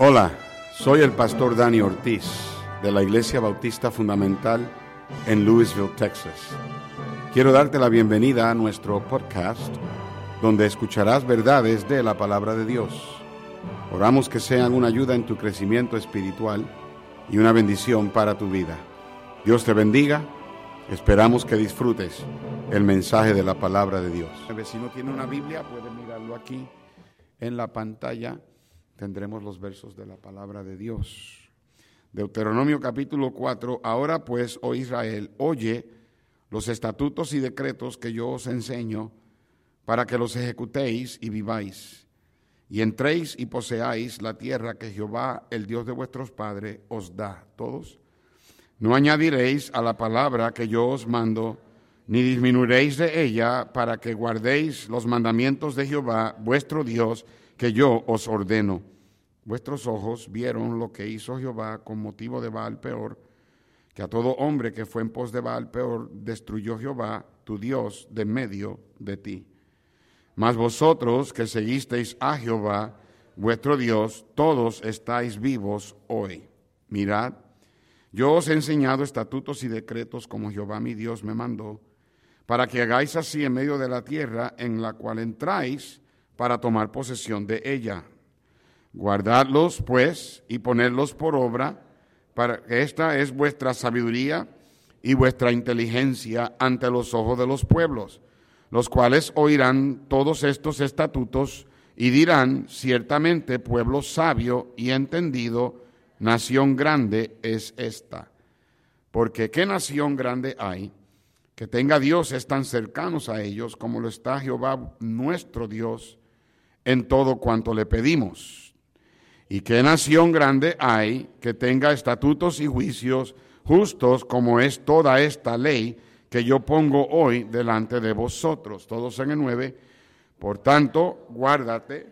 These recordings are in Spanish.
Hola, soy el pastor Dani Ortiz de la Iglesia Bautista Fundamental en Louisville, Texas. Quiero darte la bienvenida a nuestro podcast donde escucharás verdades de la palabra de Dios. Oramos que sean una ayuda en tu crecimiento espiritual y una bendición para tu vida. Dios te bendiga. Esperamos que disfrutes el mensaje de la palabra de Dios. Si no tiene una Biblia, puede mirarlo aquí en la pantalla tendremos los versos de la palabra de Dios. Deuteronomio capítulo 4, ahora pues, oh Israel, oye los estatutos y decretos que yo os enseño para que los ejecutéis y viváis, y entréis y poseáis la tierra que Jehová, el Dios de vuestros padres, os da. Todos. No añadiréis a la palabra que yo os mando, ni disminuiréis de ella para que guardéis los mandamientos de Jehová, vuestro Dios, que yo os ordeno. Vuestros ojos vieron lo que hizo Jehová con motivo de Baal peor, que a todo hombre que fue en pos de Baal peor destruyó Jehová, tu Dios, de medio de ti. Mas vosotros que seguisteis a Jehová, vuestro Dios, todos estáis vivos hoy. Mirad, yo os he enseñado estatutos y decretos como Jehová mi Dios me mandó, para que hagáis así en medio de la tierra en la cual entráis, para tomar posesión de ella. Guardadlos, pues, y ponerlos por obra, para que esta es vuestra sabiduría y vuestra inteligencia ante los ojos de los pueblos, los cuales oirán todos estos estatutos y dirán, ciertamente pueblo sabio y entendido, nación grande es esta. Porque ¿qué nación grande hay que tenga dioses tan cercanos a ellos como lo está Jehová nuestro Dios? En todo cuanto le pedimos. ¿Y qué nación grande hay que tenga estatutos y juicios justos como es toda esta ley que yo pongo hoy delante de vosotros? Todos en el 9. Por tanto, guárdate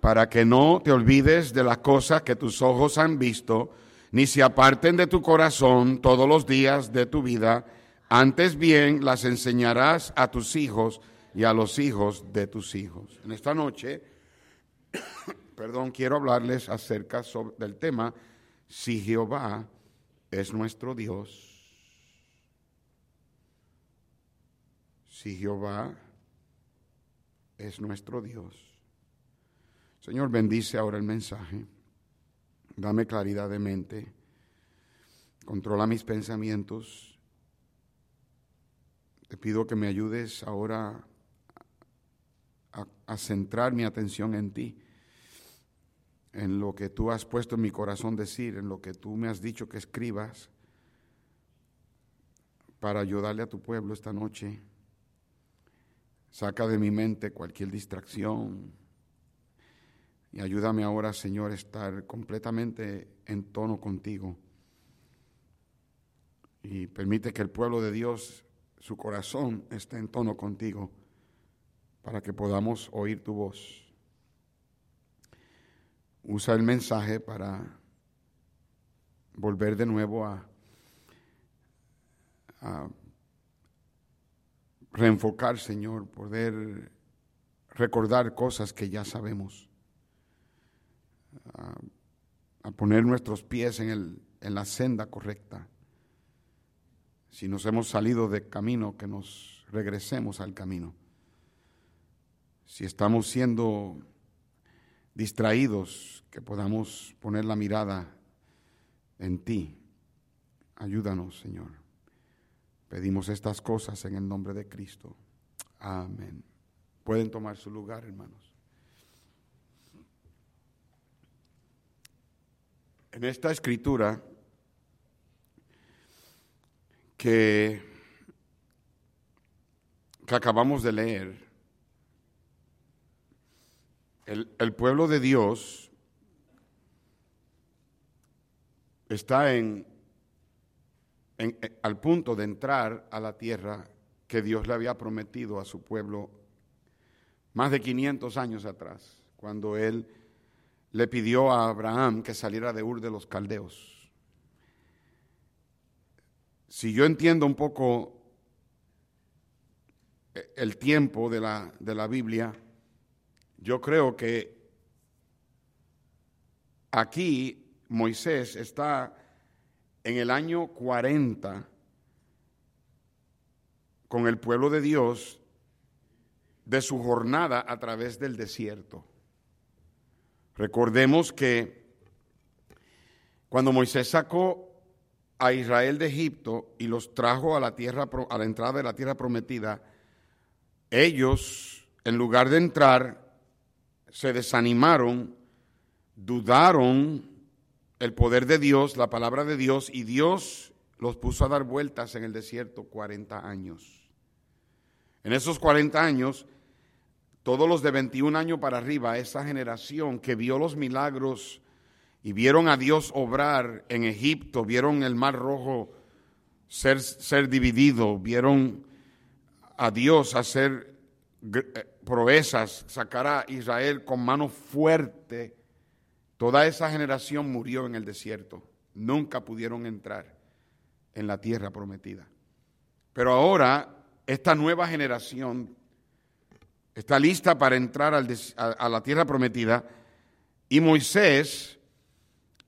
para que no te olvides de las cosas que tus ojos han visto, ni se aparten de tu corazón todos los días de tu vida, antes bien las enseñarás a tus hijos y a los hijos de tus hijos. En esta noche, perdón, quiero hablarles acerca del tema si Jehová es nuestro Dios. Si Jehová es nuestro Dios. Señor, bendice ahora el mensaje. Dame claridad de mente. Controla mis pensamientos. Te pido que me ayudes ahora a, centrar mi atención en ti, en lo que tú has puesto en mi corazón decir, en lo que tú me has dicho que escribas, para ayudarle a tu pueblo esta noche. Saca de mi mente cualquier distracción y ayúdame ahora, Señor, a estar completamente en tono contigo. Y permite que el pueblo de Dios, su corazón, esté en tono contigo para que podamos oír tu voz. Usa el mensaje para volver de nuevo a, reenfocar, Señor, poder recordar cosas que ya sabemos, a, poner nuestros pies en, el, en la senda correcta. Si nos hemos salido de camino, que nos regresemos al camino si estamos siendo distraídos, que podamos poner la mirada en ti. Ayúdanos, Señor. Pedimos estas cosas en el nombre de Cristo. Amén. Pueden tomar su lugar, hermanos. En esta escritura que, que acabamos de leer, el, pueblo de Dios está en, al punto de entrar a la tierra que Dios le había prometido a su pueblo más de 500 años atrás, cuando él le pidió a Abraham que saliera de Ur de los Caldeos. Si yo entiendo un poco el tiempo de la, de la Biblia, yo creo que aquí Moisés está en el año 40 con el pueblo de Dios de su jornada a través del desierto. Recordemos que cuando Moisés sacó a Israel de Egipto y los trajo a la tierra a la entrada de la tierra prometida, ellos en lugar de entrar se desanimaron, dudaron el poder de Dios, la palabra de Dios y Dios los puso a dar vueltas en el desierto 40 años. En esos 40 años todos los de 21 años para arriba, esa generación que vio los milagros y vieron a Dios obrar en Egipto, vieron el mar rojo ser, ser dividido, vieron a Dios hacer proezas, sacar a Israel con mano fuerte, toda esa generación murió en el desierto. Nunca pudieron entrar en la tierra prometida. Pero ahora, esta nueva generación está lista para entrar a, la tierra prometida y Moisés,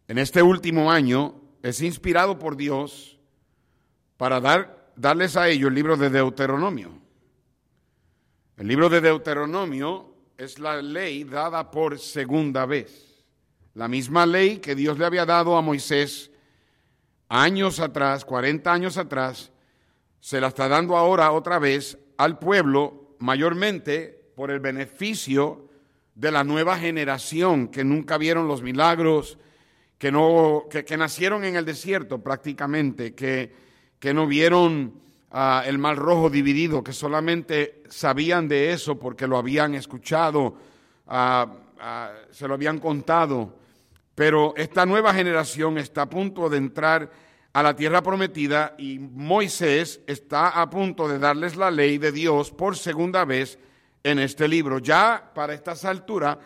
en este último año, es inspirado por Dios para dar, darles a ellos el libro de Deuteronomio. El libro de Deuteronomio es la ley dada por segunda vez. La misma ley que Dios le había dado a Moisés años atrás, 40 años atrás, se la está dando ahora otra vez al pueblo, mayormente por el beneficio de la nueva generación que nunca vieron los milagros, que, no, que, nacieron en el desierto prácticamente, que, que no vieron el mar rojo dividido, que solamente sabían de eso porque lo habían escuchado, se lo habían contado. Pero esta nueva generación está a punto de entrar a la tierra prometida y Moisés está a punto de darles la ley de Dios por segunda vez en este libro. Ya para estas alturas,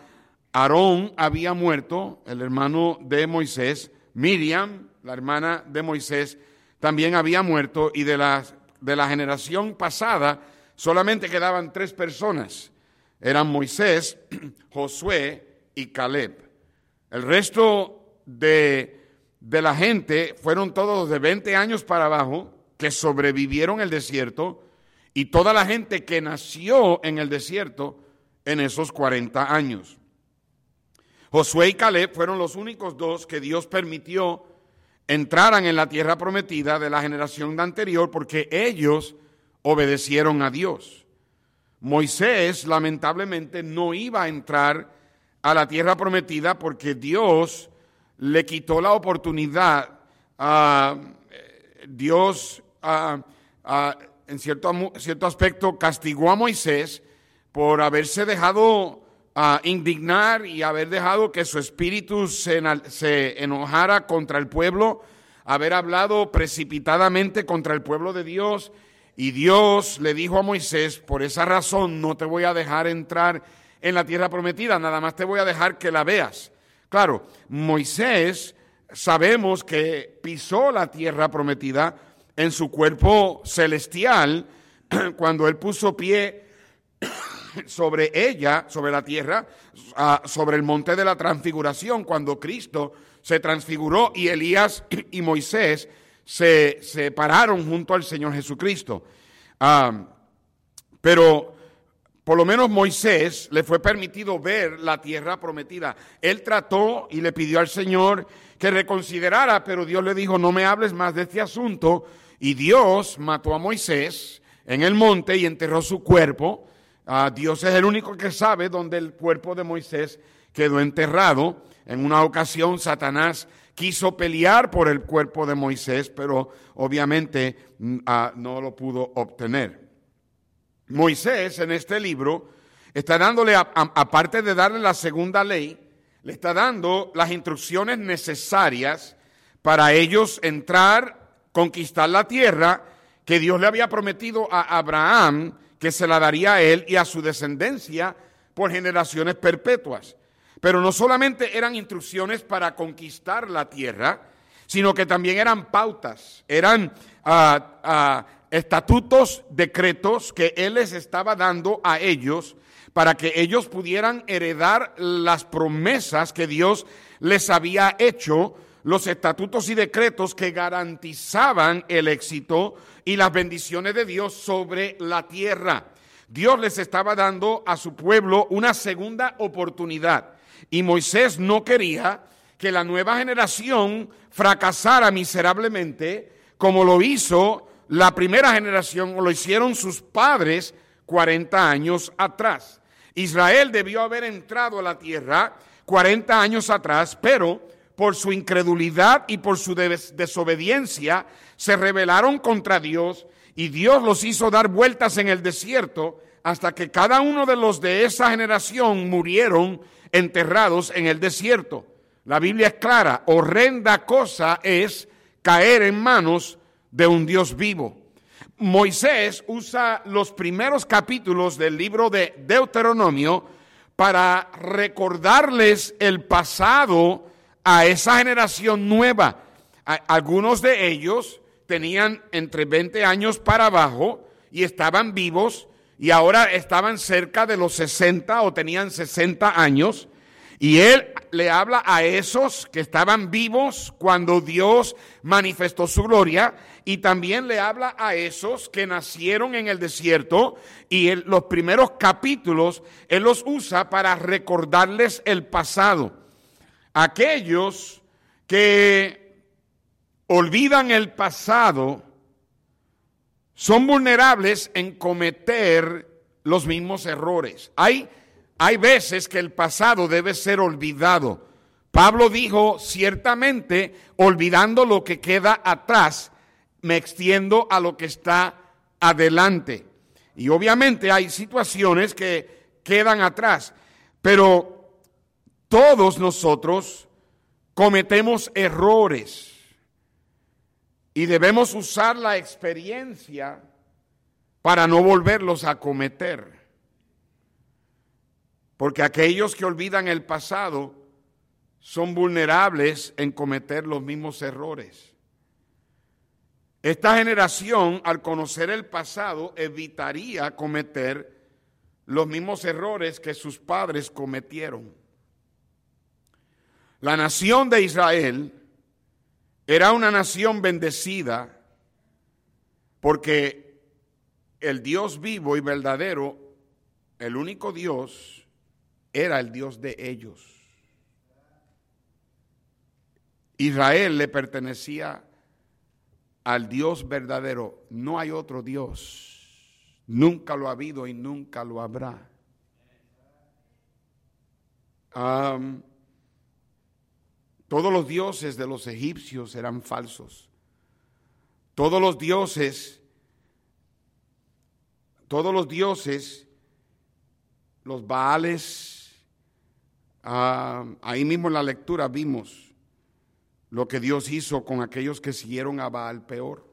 Aarón había muerto, el hermano de Moisés, Miriam, la hermana de Moisés, también había muerto y de la, de la generación pasada solamente quedaban tres personas. Eran Moisés, Josué y Caleb. El resto de, de la gente fueron todos de 20 años para abajo que sobrevivieron el desierto y toda la gente que nació en el desierto en esos 40 años. Josué y Caleb fueron los únicos dos que Dios permitió entraran en la tierra prometida de la generación anterior porque ellos obedecieron a Dios. Moisés lamentablemente no iba a entrar a la tierra prometida porque Dios le quitó la oportunidad a Dios a, en cierto, cierto aspecto, castigó a Moisés por haberse dejado ah, indignar y haber dejado que su espíritu se, se enojara contra el pueblo, haber hablado precipitadamente contra el pueblo de Dios. Y Dios le dijo a Moisés, por esa razón no te voy a dejar entrar en la tierra prometida, nada más te voy a dejar que la veas. Claro, Moisés sabemos que pisó la tierra prometida, en su cuerpo celestial cuando él puso pie sobre ella, sobre la tierra, sobre el monte de la transfiguración, cuando Cristo se transfiguró y Elías y Moisés se, pararon junto al Señor Jesucristo. Ah, pero por lo menos Moisés le fue permitido ver la tierra prometida. Él trató y le pidió al Señor que reconsiderara, pero Dios le dijo, no me hables más de este asunto y Dios mató a Moisés en el monte y enterró su cuerpo. Ah, Dios es el único que sabe dónde el cuerpo de Moisés quedó enterrado. En una ocasión Satanás quiso pelear por el cuerpo de Moisés, pero obviamente mm, ah, no lo pudo obtener. Moisés en este libro está dándole, aparte de darle la segunda ley, le está dando las instrucciones necesarias para ellos entrar conquistar la tierra que Dios le había prometido a Abraham, que se la daría a él y a su descendencia por generaciones perpetuas. Pero no solamente eran instrucciones para conquistar la tierra, sino que también eran pautas, eran ah, ah, estatutos, decretos que él les estaba dando a ellos para que ellos pudieran heredar las promesas que Dios les había hecho, los estatutos y decretos que garantizaban el éxito y las bendiciones de Dios sobre la tierra. Dios les estaba dando a su pueblo una segunda oportunidad y Moisés no quería que la nueva generación fracasara miserablemente como lo hizo la primera generación o lo hicieron sus padres 40 años atrás. Israel debió haber entrado a la tierra 40 años atrás, pero por su incredulidad y por su desobediencia se rebelaron contra Dios y Dios los hizo dar vueltas en el desierto hasta que cada uno de los de esa generación murieron enterrados en el desierto. La Biblia es clara, horrenda cosa es caer en manos de un Dios vivo. Moisés usa los primeros capítulos del libro de Deuteronomio para recordarles el pasado a esa generación nueva. Algunos de ellos tenían entre 20 años para abajo y estaban vivos y ahora estaban cerca de los 60 o tenían 60 años y él le habla a esos que estaban vivos cuando Dios manifestó su gloria y también le habla a esos que nacieron en el desierto y en los primeros capítulos él los usa para recordarles el pasado. Aquellos que olvidan el pasado son vulnerables en cometer los mismos errores. Hay hay veces que el pasado debe ser olvidado. Pablo dijo, ciertamente, olvidando lo que queda atrás, me extiendo a lo que está adelante. Y obviamente hay situaciones que quedan atrás, pero todos nosotros cometemos errores y debemos usar la experiencia para no volverlos a cometer. Porque aquellos que olvidan el pasado son vulnerables en cometer los mismos errores. Esta generación, al conocer el pasado, evitaría cometer los mismos errores que sus padres cometieron. La nación de Israel era una nación bendecida porque el Dios vivo y verdadero, el único Dios, era el Dios de ellos. Israel le pertenecía al Dios verdadero. No hay otro Dios. Nunca lo ha habido y nunca lo habrá. Todos los dioses de los egipcios eran falsos. Todos los dioses, todos los dioses, los Baales, Ah, ahí mismo en la lectura vimos lo que Dios hizo con aquellos que siguieron a Baal peor.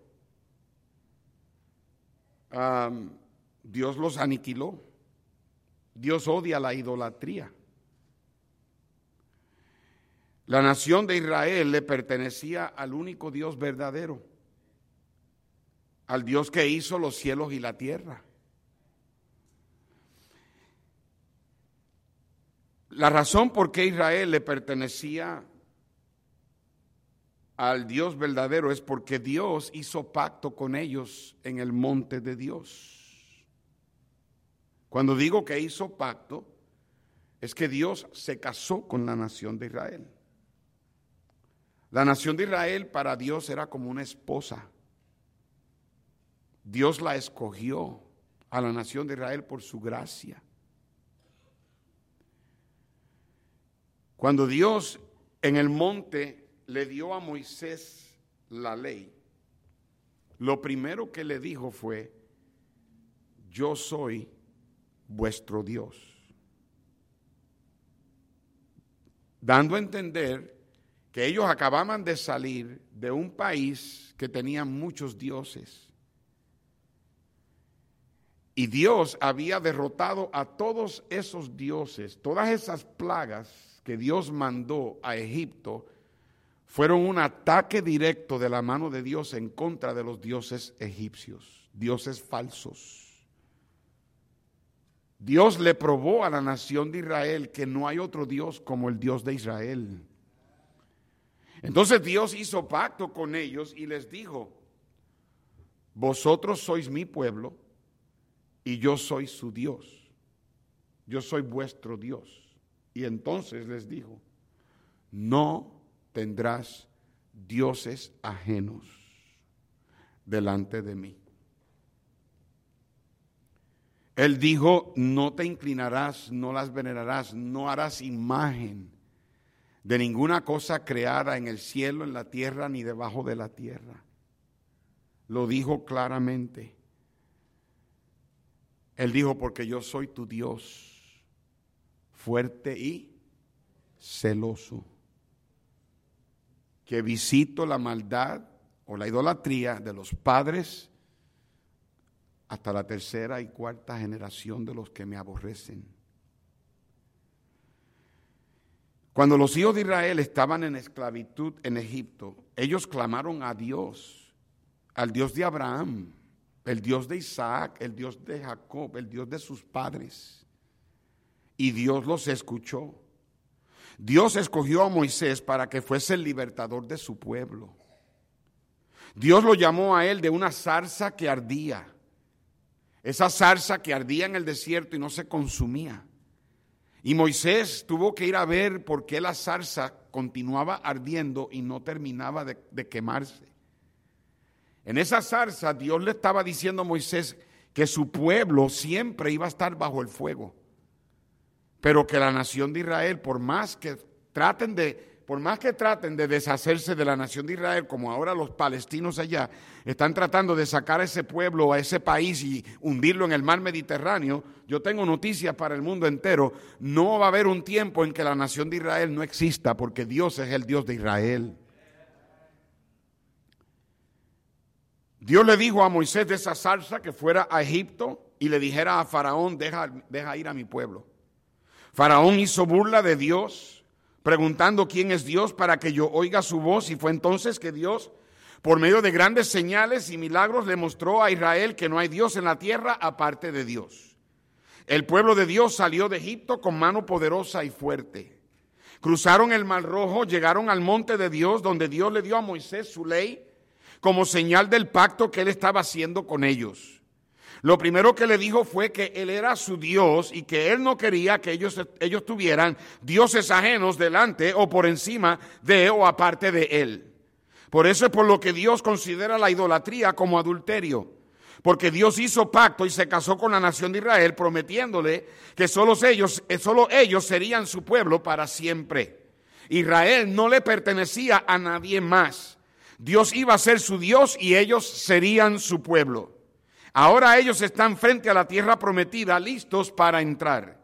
Ah, Dios los aniquiló. Dios odia la idolatría. La nación de Israel le pertenecía al único Dios verdadero, al Dios que hizo los cielos y la tierra. La razón por qué Israel le pertenecía al Dios verdadero es porque Dios hizo pacto con ellos en el monte de Dios. Cuando digo que hizo pacto, es que Dios se casó con la nación de Israel. La nación de Israel para Dios era como una esposa. Dios la escogió a la nación de Israel por su gracia. Cuando Dios en el monte le dio a Moisés la ley, lo primero que le dijo fue, yo soy vuestro Dios. Dando a entender que ellos acababan de salir de un país que tenía muchos dioses. Y Dios había derrotado a todos esos dioses, todas esas plagas que Dios mandó a Egipto fueron un ataque directo de la mano de Dios en contra de los dioses egipcios, dioses falsos. Dios le probó a la nación de Israel que no hay otro Dios como el Dios de Israel. Entonces Dios hizo pacto con ellos y les dijo, vosotros sois mi pueblo y yo soy su Dios. Yo soy vuestro Dios. Y entonces les dijo, no tendrás dioses ajenos delante de mí. Él dijo, no te inclinarás, no las venerarás, no harás imagen de ninguna cosa creada en el cielo, en la tierra, ni debajo de la tierra. Lo dijo claramente. Él dijo, porque yo soy tu Dios, fuerte y celoso, que visito la maldad o la idolatría de los padres hasta la tercera y cuarta generación de los que me aborrecen. Cuando los hijos de Israel estaban en esclavitud en Egipto, ellos clamaron a Dios, al Dios de Abraham, el Dios de Isaac, el Dios de Jacob, el Dios de sus padres. Y Dios los escuchó. Dios escogió a Moisés para que fuese el libertador de su pueblo. Dios lo llamó a él de una zarza que ardía esa zarza que ardía en el desierto y no se consumía. Y Moisés tuvo que ir a ver por qué la zarza continuaba ardiendo y no terminaba de, quemarse. En esa zarza Dios le estaba diciendo a Moisés que su pueblo siempre iba a estar bajo el fuego, pero que la nación de Israel, por más que traten de por más que traten de deshacerse de la nación de Israel, como ahora los palestinos allá están tratando de sacar a ese pueblo, a ese país y hundirlo en el mar Mediterráneo, yo tengo noticias para el mundo entero, no va a haber un tiempo en que la nación de Israel no exista, porque Dios es el Dios de Israel. Dios le dijo a Moisés de esa salsa que fuera a Egipto y le dijera a Faraón, deja, deja ir a mi pueblo. Faraón hizo burla de Dios preguntando quién es Dios para que yo oiga su voz. Y fue entonces que Dios, por medio de grandes señales y milagros, le mostró a Israel que no hay Dios en la tierra aparte de Dios. El pueblo de Dios salió de Egipto con mano poderosa y fuerte. Cruzaron el mar rojo, llegaron al monte de Dios, donde Dios le dio a Moisés su ley como señal del pacto que él estaba haciendo con ellos. Lo primero que le dijo fue que él era su Dios y que él no quería que ellos, ellos tuvieran dioses ajenos delante o por encima de o aparte de él. Por eso es por lo que Dios considera la idolatría como adulterio. Porque Dios hizo pacto y se casó con la nación de Israel prometiéndole que solo ellos, eh, solo ellos serían su pueblo para siempre. Israel no le pertenecía a nadie más. Dios iba a ser su Dios y ellos serían su pueblo. Ahora ellos están frente a la tierra prometida, listos para entrar.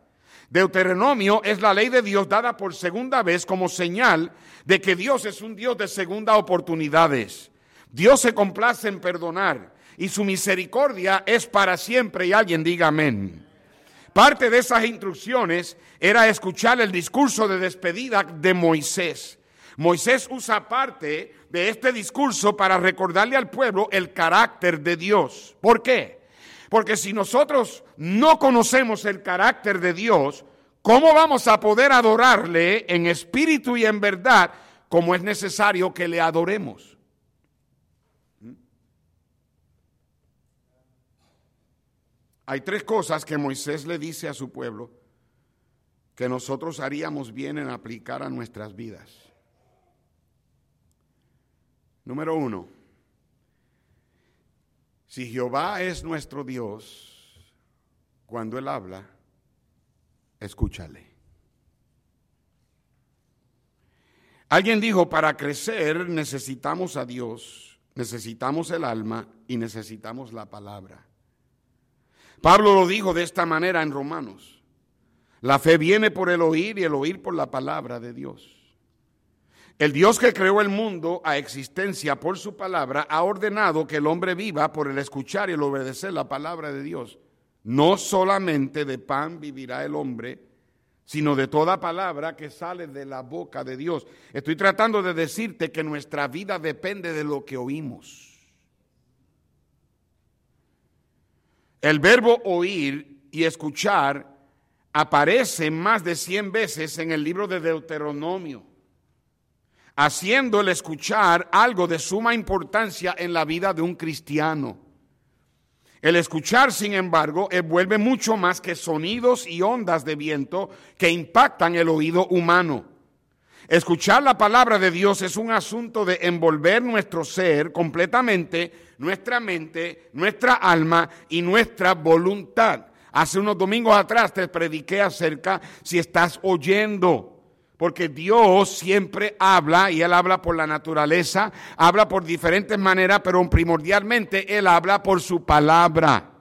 Deuteronomio es la ley de Dios dada por segunda vez como señal de que Dios es un Dios de segunda oportunidades. Dios se complace en perdonar y su misericordia es para siempre y alguien diga amén. Parte de esas instrucciones era escuchar el discurso de despedida de Moisés. Moisés usa parte de este discurso para recordarle al pueblo el carácter de Dios. ¿Por qué? Porque si nosotros no conocemos el carácter de Dios, ¿cómo vamos a poder adorarle en espíritu y en verdad como es necesario que le adoremos? Hay tres cosas que Moisés le dice a su pueblo que nosotros haríamos bien en aplicar a nuestras vidas. Número uno, si Jehová es nuestro Dios, cuando Él habla, escúchale. Alguien dijo, para crecer necesitamos a Dios, necesitamos el alma y necesitamos la palabra. Pablo lo dijo de esta manera en Romanos. La fe viene por el oír y el oír por la palabra de Dios. El Dios que creó el mundo a existencia por su palabra ha ordenado que el hombre viva por el escuchar y el obedecer la palabra de Dios. No solamente de pan vivirá el hombre, sino de toda palabra que sale de la boca de Dios. Estoy tratando de decirte que nuestra vida depende de lo que oímos. El verbo oír y escuchar aparece más de 100 veces en el libro de Deuteronomio, haciendo el escuchar algo de suma importancia en la vida de un cristiano. El escuchar, sin embargo, envuelve mucho más que sonidos y ondas de viento que impactan el oído humano. Escuchar la palabra de Dios es un asunto de envolver nuestro ser completamente, nuestra mente, nuestra alma y nuestra voluntad. Hace unos domingos atrás te prediqué acerca si estás oyendo. Porque Dios siempre habla y Él habla por la naturaleza, habla por diferentes maneras, pero primordialmente Él habla por su palabra.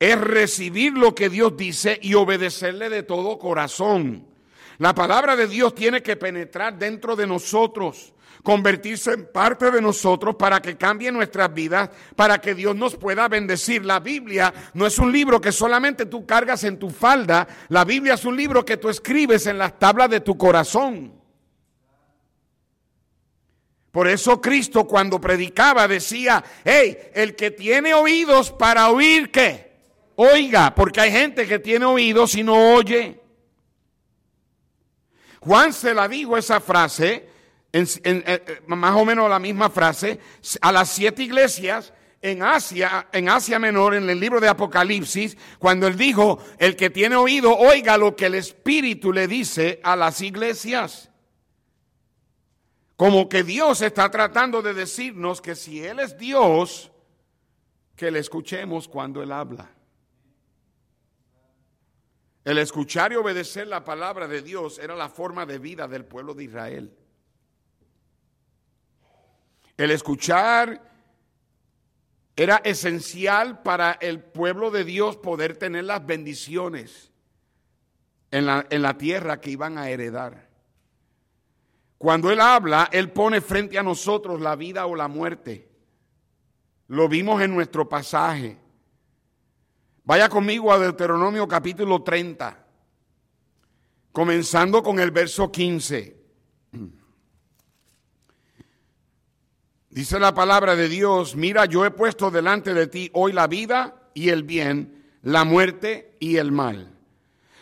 Es recibir lo que Dios dice y obedecerle de todo corazón. La palabra de Dios tiene que penetrar dentro de nosotros convertirse en parte de nosotros para que cambie nuestras vidas, para que Dios nos pueda bendecir. La Biblia no es un libro que solamente tú cargas en tu falda, la Biblia es un libro que tú escribes en las tablas de tu corazón. Por eso Cristo cuando predicaba decía, hey, el que tiene oídos para oír, ¿qué? Oiga, porque hay gente que tiene oídos y no oye. Juan se la dijo esa frase eh, eh, más o menos la misma frase, a las siete iglesias en Asia, en Asia Menor, en el libro de Apocalipsis, cuando él dijo, el que tiene oído, oiga lo que el Espíritu le dice a las iglesias. Como que Dios está tratando de decirnos que si Él es Dios, que le escuchemos cuando Él habla. El escuchar y obedecer la palabra de Dios era la forma de vida del pueblo de Israel. El escuchar era esencial para el pueblo de Dios poder tener las bendiciones en la, en la tierra que iban a heredar. Cuando Él habla, Él pone frente a nosotros la vida o la muerte. Lo vimos en nuestro pasaje. Vaya conmigo a Deuteronomio capítulo 30, comenzando con el verso 15. Dice la palabra de Dios, mira, yo he puesto delante de ti hoy la vida y el bien, la muerte y el mal.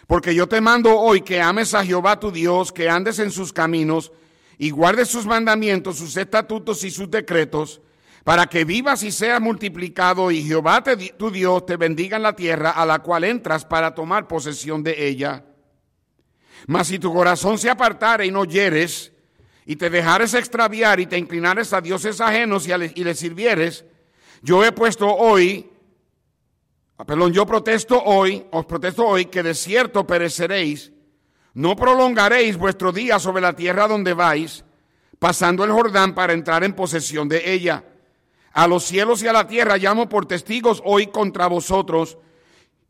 Porque yo te mando hoy que ames a Jehová tu Dios, que andes en sus caminos y guardes sus mandamientos, sus estatutos y sus decretos, para que vivas y seas multiplicado y Jehová tu Dios te bendiga en la tierra a la cual entras para tomar posesión de ella. Mas si tu corazón se apartare y no hieres, y te dejares extraviar y te inclinares a dioses ajenos y, y les sirvieres, yo he puesto hoy, ah, perdón, yo protesto hoy, os protesto hoy que de cierto pereceréis, no prolongaréis vuestro día sobre la tierra donde vais, pasando el Jordán para entrar en posesión de ella. A los cielos y a la tierra llamo por testigos hoy contra vosotros,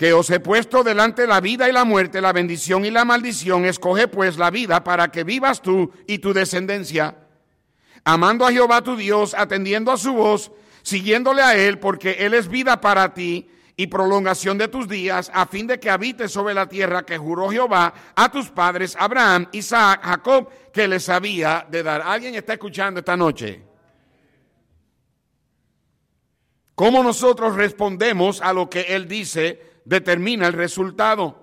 que os he puesto delante la vida y la muerte, la bendición y la maldición, escoge pues la vida para que vivas tú y tu descendencia, amando a Jehová tu Dios, atendiendo a su voz, siguiéndole a Él, porque Él es vida para ti y prolongación de tus días, a fin de que habites sobre la tierra que juró Jehová a tus padres, Abraham, Isaac, Jacob, que les había de dar. ¿Alguien está escuchando esta noche? ¿Cómo nosotros respondemos a lo que Él dice? Determina el resultado.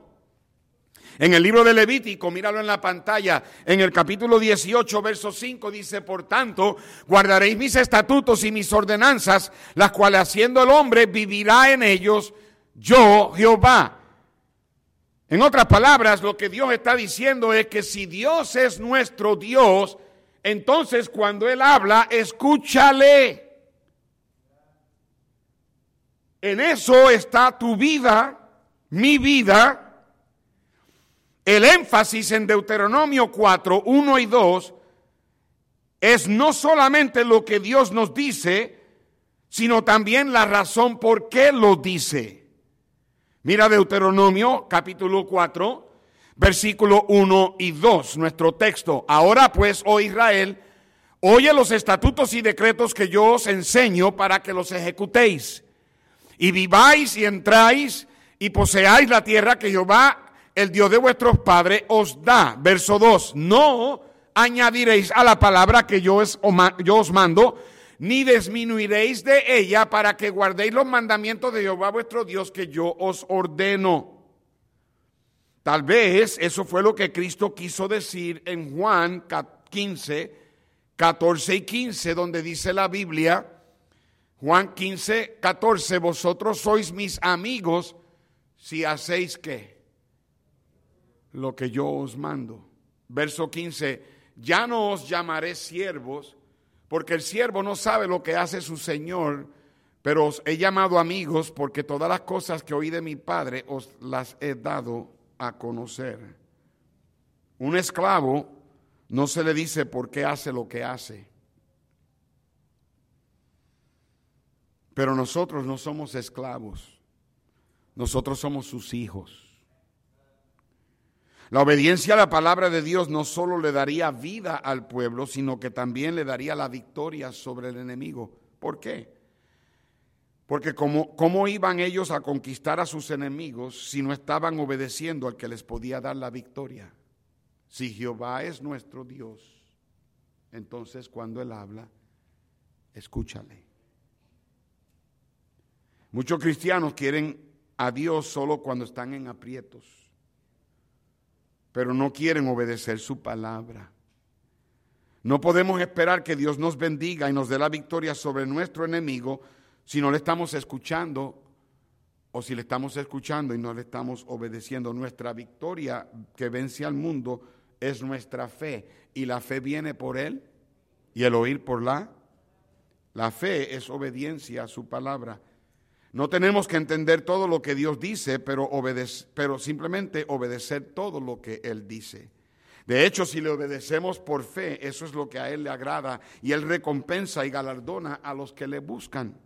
En el libro de Levítico, míralo en la pantalla, en el capítulo 18, verso 5, dice, por tanto, guardaréis mis estatutos y mis ordenanzas, las cuales haciendo el hombre vivirá en ellos, yo, Jehová. En otras palabras, lo que Dios está diciendo es que si Dios es nuestro Dios, entonces cuando Él habla, escúchale. En eso está tu vida, mi vida. El énfasis en Deuteronomio 4, 1 y 2 es no solamente lo que Dios nos dice, sino también la razón por qué lo dice. Mira Deuteronomio capítulo 4, versículo 1 y 2, nuestro texto. Ahora pues, oh Israel, oye los estatutos y decretos que yo os enseño para que los ejecutéis y viváis y entráis y poseáis la tierra que Jehová, el Dios de vuestros padres, os da. Verso 2, no añadiréis a la palabra que yo, os mando, ni disminuiréis de ella para que guardéis los mandamientos de Jehová vuestro Dios que yo os ordeno. Tal vez eso fue lo que Cristo quiso decir en Juan 15, 14 y 15, donde dice la Biblia, Juan 15, 14, vosotros sois mis amigos si hacéis que lo que yo os mando. Verso 15, ya no os llamaré siervos, porque el siervo no sabe lo que hace su Señor, pero os he llamado amigos porque todas las cosas que oí de mi Padre os las he dado a conocer. Un esclavo no se le dice por qué hace lo que hace. Pero nosotros no somos esclavos, nosotros somos sus hijos. La obediencia a la palabra de Dios no solo le daría vida al pueblo, sino que también le daría la victoria sobre el enemigo. ¿Por qué? Porque como, ¿cómo iban ellos a conquistar a sus enemigos si no estaban obedeciendo al que les podía dar la victoria? Si Jehová es nuestro Dios, entonces cuando Él habla, escúchale. Muchos cristianos quieren a Dios solo cuando están en aprietos, pero no quieren obedecer su palabra. No podemos esperar que Dios nos bendiga y nos dé la victoria sobre nuestro enemigo si no le estamos escuchando o si le estamos escuchando y no le estamos obedeciendo. Nuestra victoria que vence al mundo es nuestra fe y la fe viene por él y el oír por la. La fe es obediencia a su palabra. No tenemos que entender todo lo que Dios dice, pero, pero simplemente obedecer todo lo que Él dice. De hecho, si le obedecemos por fe, eso es lo que a Él le agrada y Él recompensa y galardona a los que le buscan.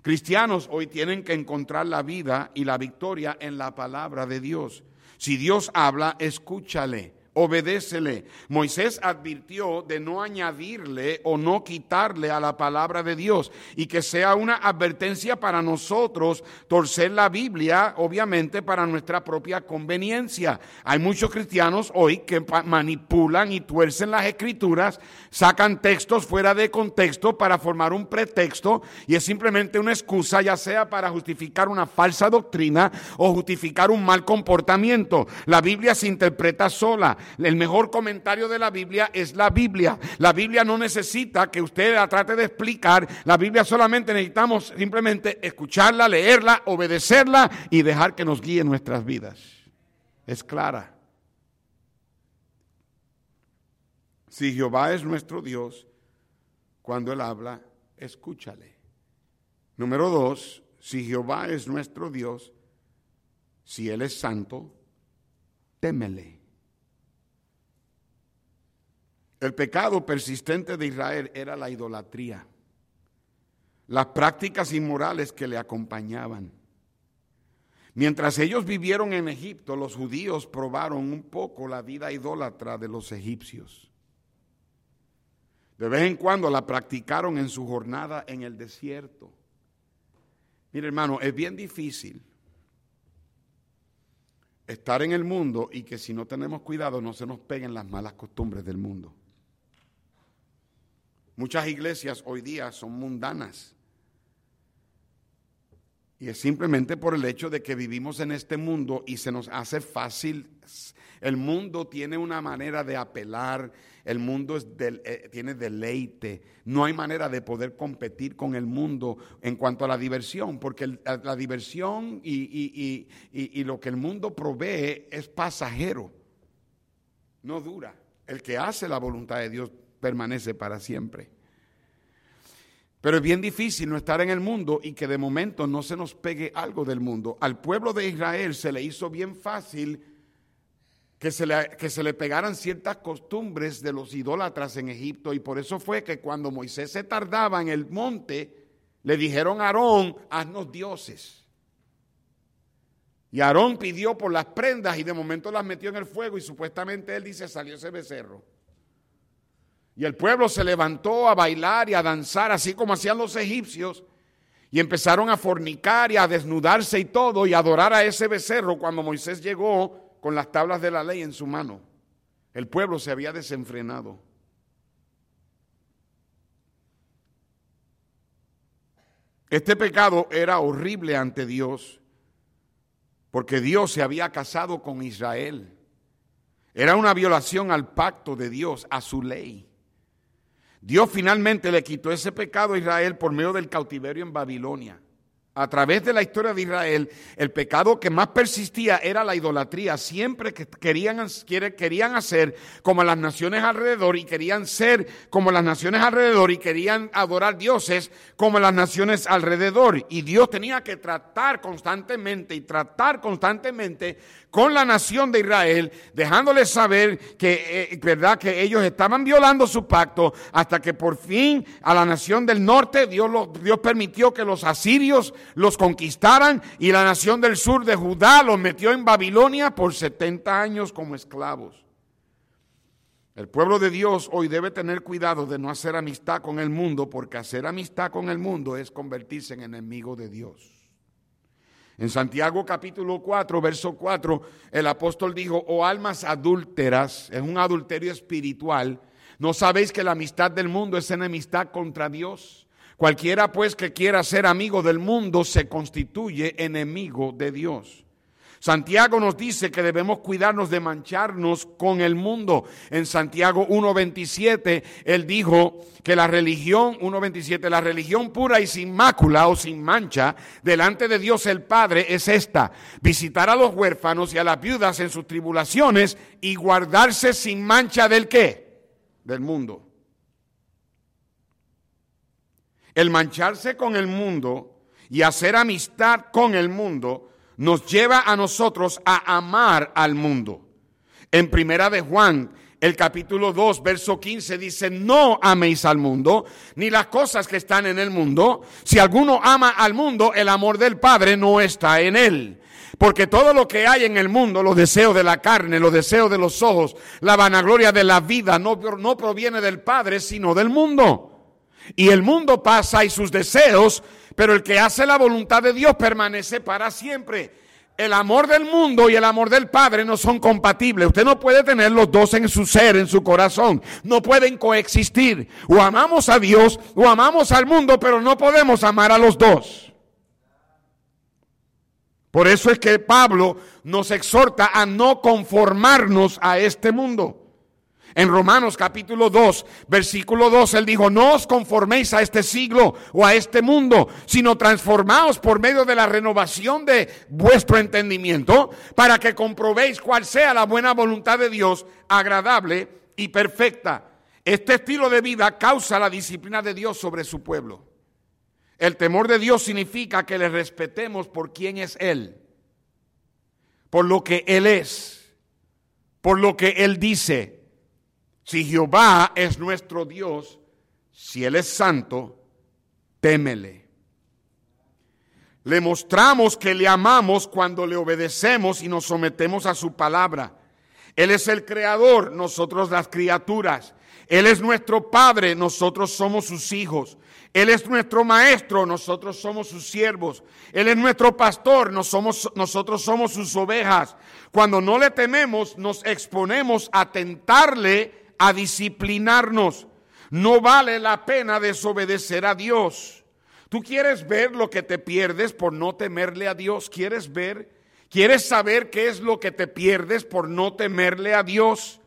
Cristianos hoy tienen que encontrar la vida y la victoria en la palabra de Dios. Si Dios habla, escúchale obedécele. Moisés advirtió de no añadirle o no quitarle a la palabra de Dios y que sea una advertencia para nosotros torcer la Biblia, obviamente para nuestra propia conveniencia. Hay muchos cristianos hoy que manipulan y tuercen las escrituras, sacan textos fuera de contexto para formar un pretexto y es simplemente una excusa ya sea para justificar una falsa doctrina o justificar un mal comportamiento. La Biblia se interpreta sola. El mejor comentario de la Biblia es la Biblia. La Biblia no necesita que usted la trate de explicar. La Biblia solamente necesitamos simplemente escucharla, leerla, obedecerla y dejar que nos guíe nuestras vidas. Es clara. Si Jehová es nuestro Dios, cuando Él habla, escúchale. Número dos, si Jehová es nuestro Dios, si Él es santo, témele. El pecado persistente de Israel era la idolatría, las prácticas inmorales que le acompañaban. Mientras ellos vivieron en Egipto, los judíos probaron un poco la vida idólatra de los egipcios. De vez en cuando la practicaron en su jornada en el desierto. Mire hermano, es bien difícil estar en el mundo y que si no tenemos cuidado no se nos peguen las malas costumbres del mundo. Muchas iglesias hoy día son mundanas. Y es simplemente por el hecho de que vivimos en este mundo y se nos hace fácil. El mundo tiene una manera de apelar, el mundo eh, tiene deleite. No hay manera de poder competir con el mundo en cuanto a la diversión, porque la diversión y lo que el mundo provee es pasajero, no dura. El que hace la voluntad de Dios permanece para siempre. Pero es bien difícil no estar en el mundo y que de momento no se nos pegue algo del mundo. Al pueblo de Israel se le hizo bien fácil que se, le, que se le pegaran ciertas costumbres de los idólatras en Egipto y por eso fue que cuando Moisés se tardaba en el monte, le dijeron a Aarón, haznos dioses. Y Aarón pidió por las prendas y de momento las metió en el fuego y supuestamente él dice, salió ese becerro. Y el pueblo se levantó a bailar y a danzar, así como hacían los egipcios, y empezaron a fornicar y a desnudarse y todo, y a adorar a ese becerro cuando Moisés llegó con las tablas de la ley en su mano. El pueblo se había desenfrenado. Este pecado era horrible ante Dios porque Dios se había casado con Israel. Era una violación al pacto de Dios, a su ley. Dios finalmente le quitó ese pecado a Israel por medio del cautiverio en Babilonia a través de la historia de Israel, el pecado que más persistía era la idolatría. Siempre que querían, querían hacer como las naciones alrededor y querían ser como las naciones alrededor y querían adorar dioses como las naciones alrededor. Y Dios tenía que tratar constantemente y tratar constantemente con la nación de Israel, dejándoles saber que, eh, verdad, que ellos estaban violando su pacto hasta que por fin a la nación del norte Dios, Dios permitió que los asirios los conquistaran y la nación del sur de Judá los metió en Babilonia por 70 años como esclavos. El pueblo de Dios hoy debe tener cuidado de no hacer amistad con el mundo, porque hacer amistad con el mundo es convertirse en enemigo de Dios. En Santiago capítulo 4, verso 4, el apóstol dijo, oh almas adúlteras, es un adulterio espiritual, ¿no sabéis que la amistad del mundo es enemistad contra Dios? Cualquiera pues que quiera ser amigo del mundo se constituye enemigo de Dios. Santiago nos dice que debemos cuidarnos de mancharnos con el mundo. En Santiago 1.27, él dijo que la religión, 1.27, la religión pura y sin mácula o sin mancha delante de Dios el Padre es esta, visitar a los huérfanos y a las viudas en sus tribulaciones y guardarse sin mancha del qué? Del mundo. El mancharse con el mundo y hacer amistad con el mundo nos lleva a nosotros a amar al mundo. En primera de Juan, el capítulo 2, verso 15 dice, no améis al mundo, ni las cosas que están en el mundo. Si alguno ama al mundo, el amor del Padre no está en él. Porque todo lo que hay en el mundo, los deseos de la carne, los deseos de los ojos, la vanagloria de la vida, no, no proviene del Padre, sino del mundo. Y el mundo pasa y sus deseos, pero el que hace la voluntad de Dios permanece para siempre. El amor del mundo y el amor del Padre no son compatibles. Usted no puede tener los dos en su ser, en su corazón. No pueden coexistir. O amamos a Dios o amamos al mundo, pero no podemos amar a los dos. Por eso es que Pablo nos exhorta a no conformarnos a este mundo. En Romanos capítulo 2, versículo 2, él dijo, no os conforméis a este siglo o a este mundo, sino transformaos por medio de la renovación de vuestro entendimiento para que comprobéis cuál sea la buena voluntad de Dios, agradable y perfecta. Este estilo de vida causa la disciplina de Dios sobre su pueblo. El temor de Dios significa que le respetemos por quién es Él, por lo que Él es, por lo que Él dice si Jehová es nuestro Dios, si Él es santo, témele. Le mostramos que le amamos cuando le obedecemos y nos sometemos a su palabra. Él es el creador, nosotros las criaturas. Él es nuestro Padre, nosotros somos sus hijos. Él es nuestro Maestro, nosotros somos sus siervos. Él es nuestro pastor, nosotros somos sus ovejas. Cuando no le tememos, nos exponemos a tentarle a disciplinarnos. No vale la pena desobedecer a Dios. ¿Tú quieres ver lo que te pierdes por no temerle a Dios? ¿Quieres ver? ¿Quieres saber qué es lo que te pierdes por no temerle a Dios?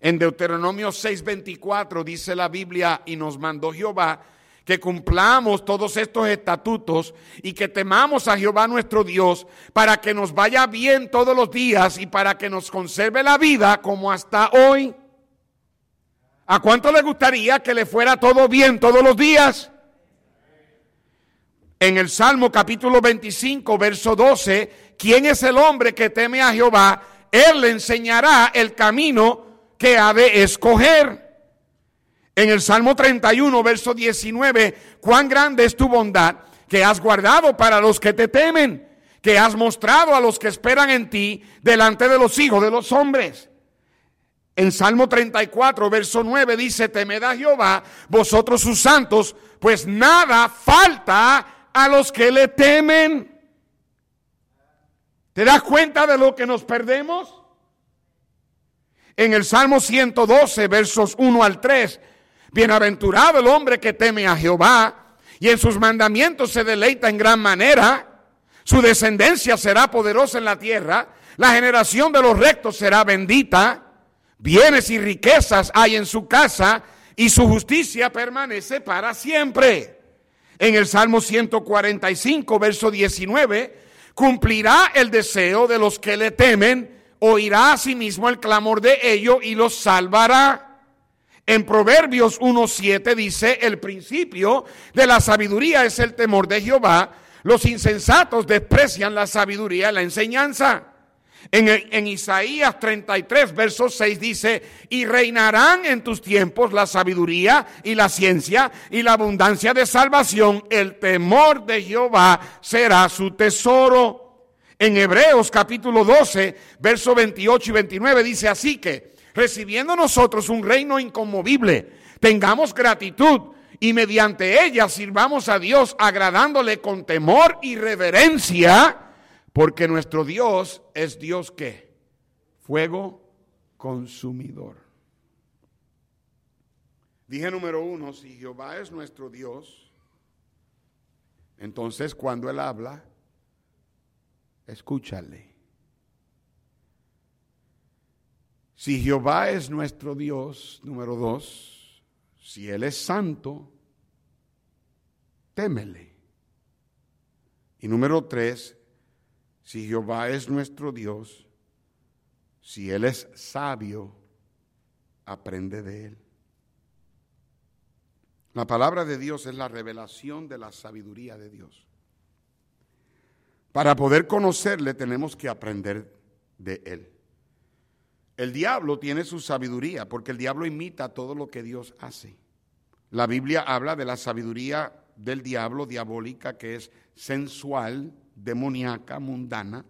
En Deuteronomio 6:24 dice la Biblia y nos mandó Jehová que cumplamos todos estos estatutos y que temamos a Jehová nuestro Dios para que nos vaya bien todos los días y para que nos conserve la vida como hasta hoy. ¿A cuánto le gustaría que le fuera todo bien todos los días? En el Salmo capítulo 25, verso 12, ¿quién es el hombre que teme a Jehová? Él le enseñará el camino que ha de escoger. En el Salmo 31, verso 19, cuán grande es tu bondad que has guardado para los que te temen, que has mostrado a los que esperan en ti delante de los hijos de los hombres. En Salmo 34, verso 9 dice, temed a Jehová, vosotros sus santos, pues nada falta a los que le temen. ¿Te das cuenta de lo que nos perdemos? En el Salmo 112, versos 1 al 3, bienaventurado el hombre que teme a Jehová y en sus mandamientos se deleita en gran manera. Su descendencia será poderosa en la tierra. La generación de los rectos será bendita. Bienes y riquezas hay en su casa y su justicia permanece para siempre. En el Salmo 145, verso 19, cumplirá el deseo de los que le temen, oirá a sí mismo el clamor de ellos y los salvará. En Proverbios 1.7 dice, el principio de la sabiduría es el temor de Jehová. Los insensatos desprecian la sabiduría y la enseñanza. En, en, Isaías 33, verso 6 dice, y reinarán en tus tiempos la sabiduría y la ciencia y la abundancia de salvación. El temor de Jehová será su tesoro. En Hebreos capítulo 12, verso 28 y 29 dice así que, recibiendo nosotros un reino inconmovible, tengamos gratitud y mediante ella sirvamos a Dios agradándole con temor y reverencia, porque nuestro Dios es Dios que fuego consumidor. Dije número uno, si Jehová es nuestro Dios, entonces cuando Él habla, escúchale. Si Jehová es nuestro Dios, número dos, si Él es santo, témele. Y número tres, si Jehová es nuestro Dios, si Él es sabio, aprende de Él. La palabra de Dios es la revelación de la sabiduría de Dios. Para poder conocerle tenemos que aprender de Él. El diablo tiene su sabiduría porque el diablo imita todo lo que Dios hace. La Biblia habla de la sabiduría del diablo diabólica que es sensual, demoníaca, mundana.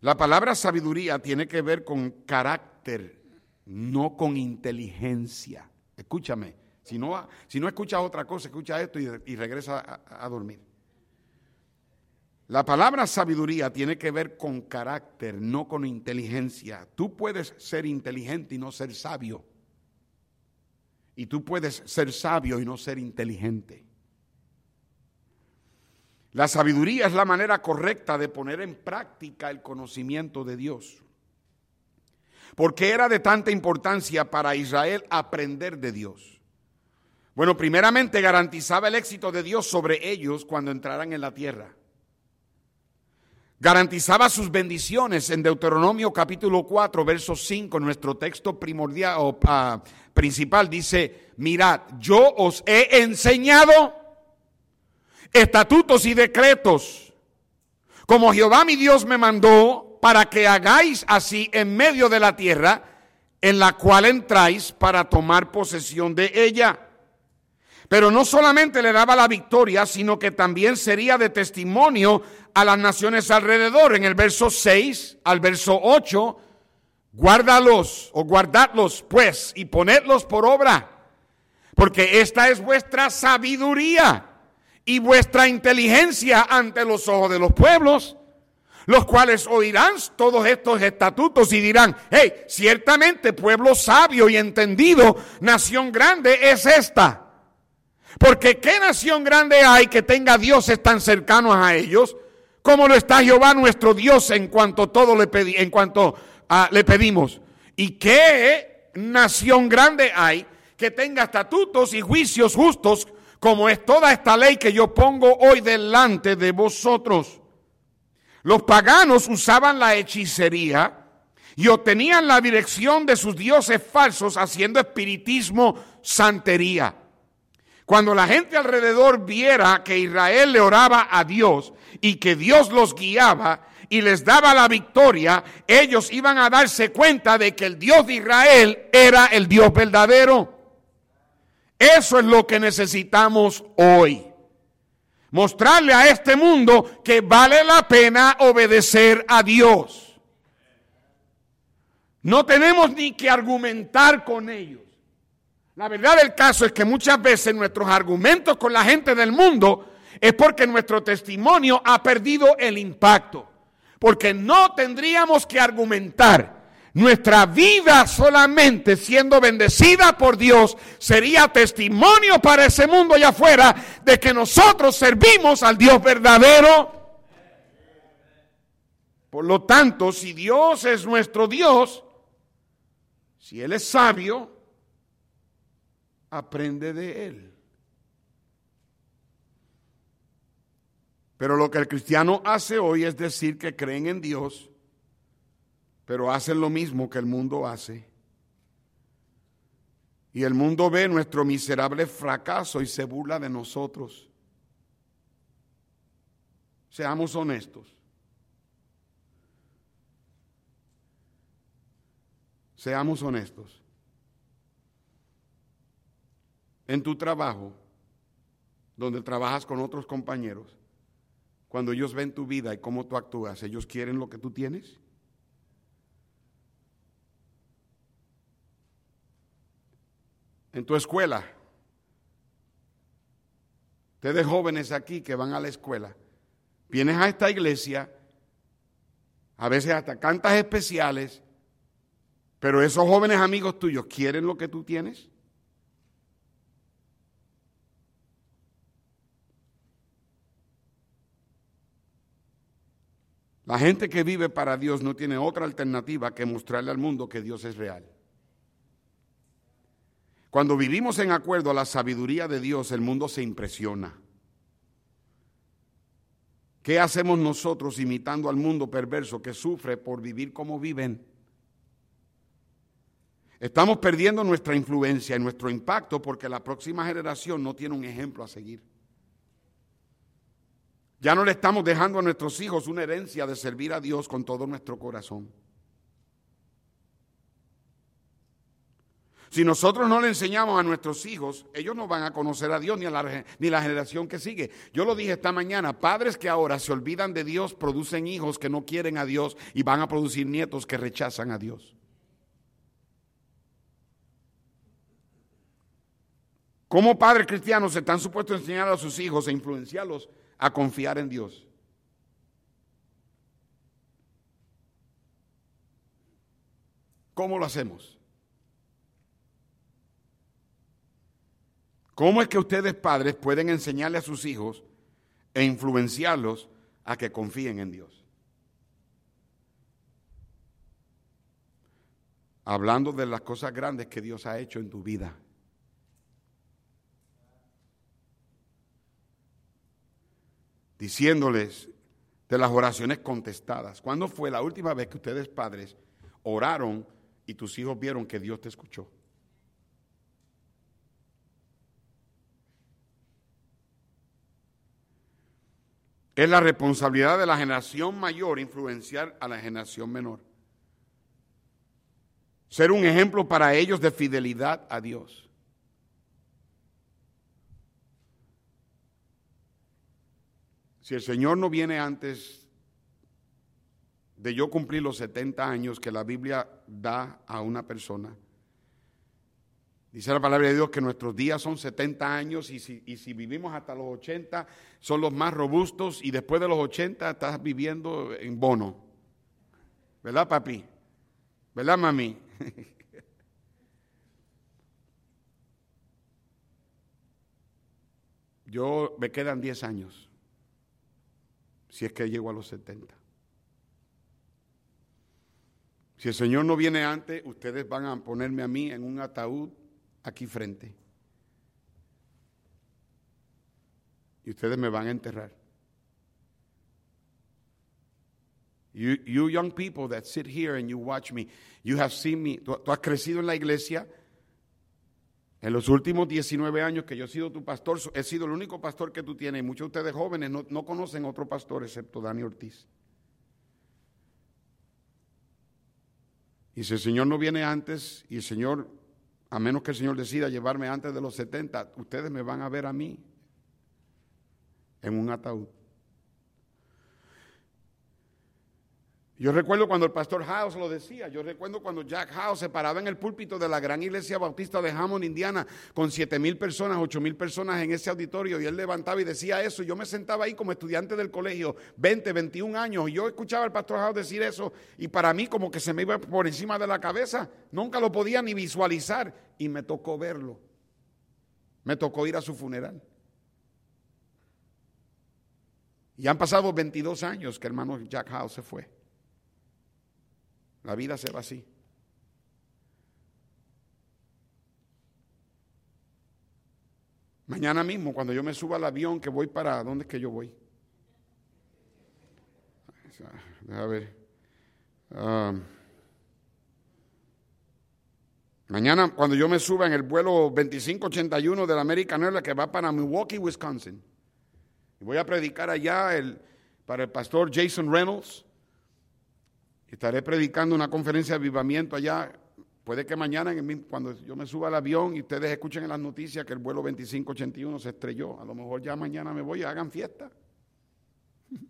La palabra sabiduría tiene que ver con carácter, no con inteligencia. Escúchame, si no, si no escuchas otra cosa, escucha esto y, regresa a dormir. La palabra sabiduría tiene que ver con carácter, no con inteligencia. Tú puedes ser inteligente y no ser sabio. Y tú puedes ser sabio y no ser inteligente. La sabiduría es la manera correcta de poner en práctica el conocimiento de Dios. ¿Por qué era de tanta importancia para Israel aprender de Dios? Bueno, primeramente garantizaba el éxito de Dios sobre ellos cuando entraran en la tierra garantizaba sus bendiciones en Deuteronomio capítulo 4, verso 5, nuestro texto primordial o ah, principal dice, mirad, yo os he enseñado estatutos y decretos, como Jehová mi Dios me mandó, para que hagáis así en medio de la tierra en la cual entráis para tomar posesión de ella. Pero no solamente le daba la victoria, sino que también sería de testimonio a las naciones alrededor. En el verso 6 al verso 8, guárdalos o guardadlos pues y ponedlos por obra, porque esta es vuestra sabiduría y vuestra inteligencia ante los ojos de los pueblos, los cuales oirán todos estos estatutos y dirán, hey, ciertamente pueblo sabio y entendido, nación grande es esta. Porque ¿qué nación grande hay que tenga dioses tan cercanos a ellos? como lo está Jehová nuestro Dios en cuanto todo le pedí, en cuanto ah, le pedimos. ¿Y qué nación grande hay que tenga estatutos y juicios justos como es toda esta ley que yo pongo hoy delante de vosotros? Los paganos usaban la hechicería y obtenían la dirección de sus dioses falsos haciendo espiritismo, santería. Cuando la gente alrededor viera que Israel le oraba a Dios y que Dios los guiaba y les daba la victoria, ellos iban a darse cuenta de que el Dios de Israel era el Dios verdadero. Eso es lo que necesitamos hoy. Mostrarle a este mundo que vale la pena obedecer a Dios. No tenemos ni que argumentar con ellos. La verdad del caso es que muchas veces nuestros argumentos con la gente del mundo es porque nuestro testimonio ha perdido el impacto. Porque no tendríamos que argumentar nuestra vida solamente siendo bendecida por Dios sería testimonio para ese mundo allá afuera de que nosotros servimos al Dios verdadero. Por lo tanto, si Dios es nuestro Dios, si Él es sabio, aprende de Él. Pero lo que el cristiano hace hoy es decir que creen en Dios pero hacen lo mismo que el mundo hace. Y el mundo ve nuestro miserable fracaso y se burla de nosotros. Seamos honestos. Seamos honestos. En tu trabajo, donde trabajas con otros compañeros, cuando ellos ven tu vida y cómo tú actúas, ellos quieren lo que tú tienes. En tu escuela. Ustedes jóvenes aquí que van a la escuela, vienes a esta iglesia, a veces hasta cantas especiales, pero esos jóvenes amigos tuyos quieren lo que tú tienes. La gente que vive para Dios no tiene otra alternativa que mostrarle al mundo que Dios es real. Cuando vivimos en acuerdo a la sabiduría de Dios, el mundo se impresiona. ¿Qué hacemos nosotros imitando al mundo perverso que sufre por vivir como viven? Estamos perdiendo nuestra influencia y nuestro impacto porque la próxima generación no tiene un ejemplo a seguir. Ya no le estamos dejando a nuestros hijos una herencia de servir a Dios con todo nuestro corazón. Si nosotros no le enseñamos a nuestros hijos, ellos no van a conocer a Dios ni, a la, ni la generación que sigue. Yo lo dije esta mañana, padres que ahora se olvidan de Dios producen hijos que no quieren a Dios y van a producir nietos que rechazan a Dios. ¿Cómo padres cristianos están supuestos a enseñar a sus hijos e influenciarlos a confiar en Dios? ¿Cómo lo hacemos? ¿Cómo es que ustedes padres pueden enseñarle a sus hijos e influenciarlos a que confíen en Dios? Hablando de las cosas grandes que Dios ha hecho en tu vida. Diciéndoles de las oraciones contestadas. ¿Cuándo fue la última vez que ustedes padres oraron y tus hijos vieron que Dios te escuchó? Es la responsabilidad de la generación mayor influenciar a la generación menor. Ser un ejemplo para ellos de fidelidad a Dios. Si el Señor no viene antes de yo cumplir los 70 años que la Biblia da a una persona, Dice la palabra de Dios que nuestros días son 70 años y si, vivimos hasta los 80 son los más robustos y después de los 80 estás viviendo en bono. ¿Verdad, papi? ¿Verdad, mami? Yo me quedan 10 años, si es que llego a los 70. Si el Señor no viene antes, ustedes van a ponerme a mí en un ataúd aquí frente. Y ustedes me van a enterrar. You, you young people that sit here and you watch me, you have seen me. Tú, has crecido en la iglesia. En los últimos 19 años que yo he sido tu pastor, he sido el único pastor que tú tienes. Muchos de ustedes jóvenes no conocen otro pastor excepto Dani Ortiz. Y si el Señor no viene antes y el Señor a menos que el Señor decida llevarme antes de los 70, ustedes me van a ver a mí en un ataúd. Yo recuerdo cuando el pastor House lo decía, yo recuerdo cuando Jack House se paraba en el púlpito de la gran iglesia bautista de Hammond, Indiana, con siete mil personas, ocho mil personas en ese auditorio, y él levantaba y decía eso. Yo me sentaba ahí como estudiante del colegio, 20, 21 años, y yo escuchaba al pastor House decir eso, y para mí como que se me iba por encima de la cabeza, nunca lo podía ni visualizar, y me tocó verlo. Me tocó ir a su funeral. Y han pasado 22 años que hermano Jack House se fue. La vida se va así. Mañana mismo, cuando yo me suba al avión que voy para, ¿dónde es que yo voy? A ver. Um, mañana, cuando yo me suba en el vuelo 2581 de la American Airlines que va para Milwaukee, Wisconsin, y voy a predicar allá el, para el pastor Jason Reynolds, Estaré predicando una conferencia de avivamiento allá. Puede que mañana, cuando yo me suba al avión y ustedes escuchen en las noticias que el vuelo 2581 se estrelló, a lo mejor ya mañana me voy y hagan fiesta.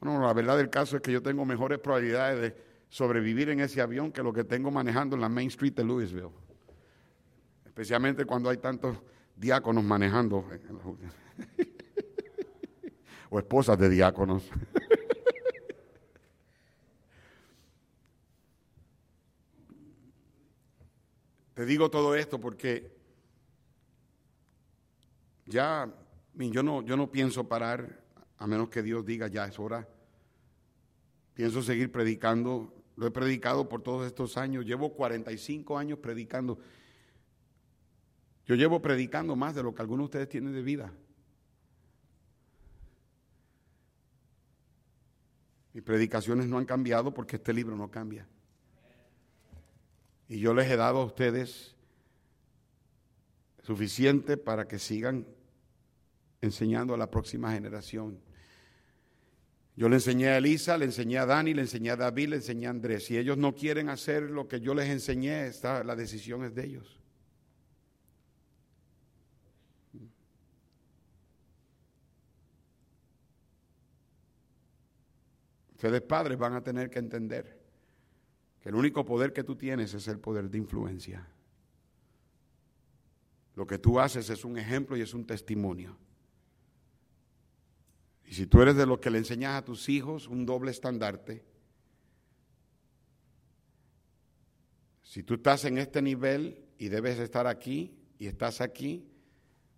Bueno, la verdad del caso es que yo tengo mejores probabilidades de sobrevivir en ese avión que lo que tengo manejando en la Main Street de Louisville. Especialmente cuando hay tantos diáconos manejando. o esposas de diáconos. Te digo todo esto porque ya yo no, yo no pienso parar a menos que Dios diga ya es hora. Pienso seguir predicando. Lo he predicado por todos estos años. Llevo 45 años predicando. Yo llevo predicando más de lo que algunos de ustedes tienen de vida. Mis predicaciones no han cambiado porque este libro no cambia. Y yo les he dado a ustedes suficiente para que sigan enseñando a la próxima generación. Yo le enseñé a Elisa, le enseñé a Dani, le enseñé a David, le enseñé a Andrés. Si ellos no quieren hacer lo que yo les enseñé, está, la decisión es de ellos. Ustedes padres van a tener que entender el único poder que tú tienes es el poder de influencia. Lo que tú haces es un ejemplo y es un testimonio. Y si tú eres de los que le enseñas a tus hijos un doble estandarte, si tú estás en este nivel y debes estar aquí y estás aquí,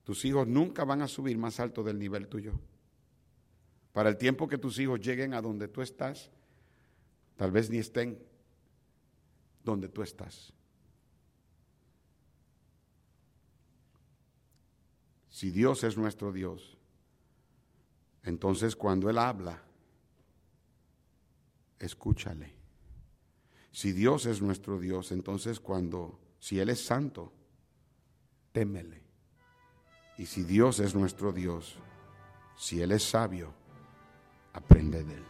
tus hijos nunca van a subir más alto del nivel tuyo. Para el tiempo que tus hijos lleguen a donde tú estás, tal vez ni estén donde tú estás. Si Dios es nuestro Dios, entonces cuando Él habla, escúchale. Si Dios es nuestro Dios, entonces cuando, si Él es santo, témele. Y si Dios es nuestro Dios, si Él es sabio, aprende de Él.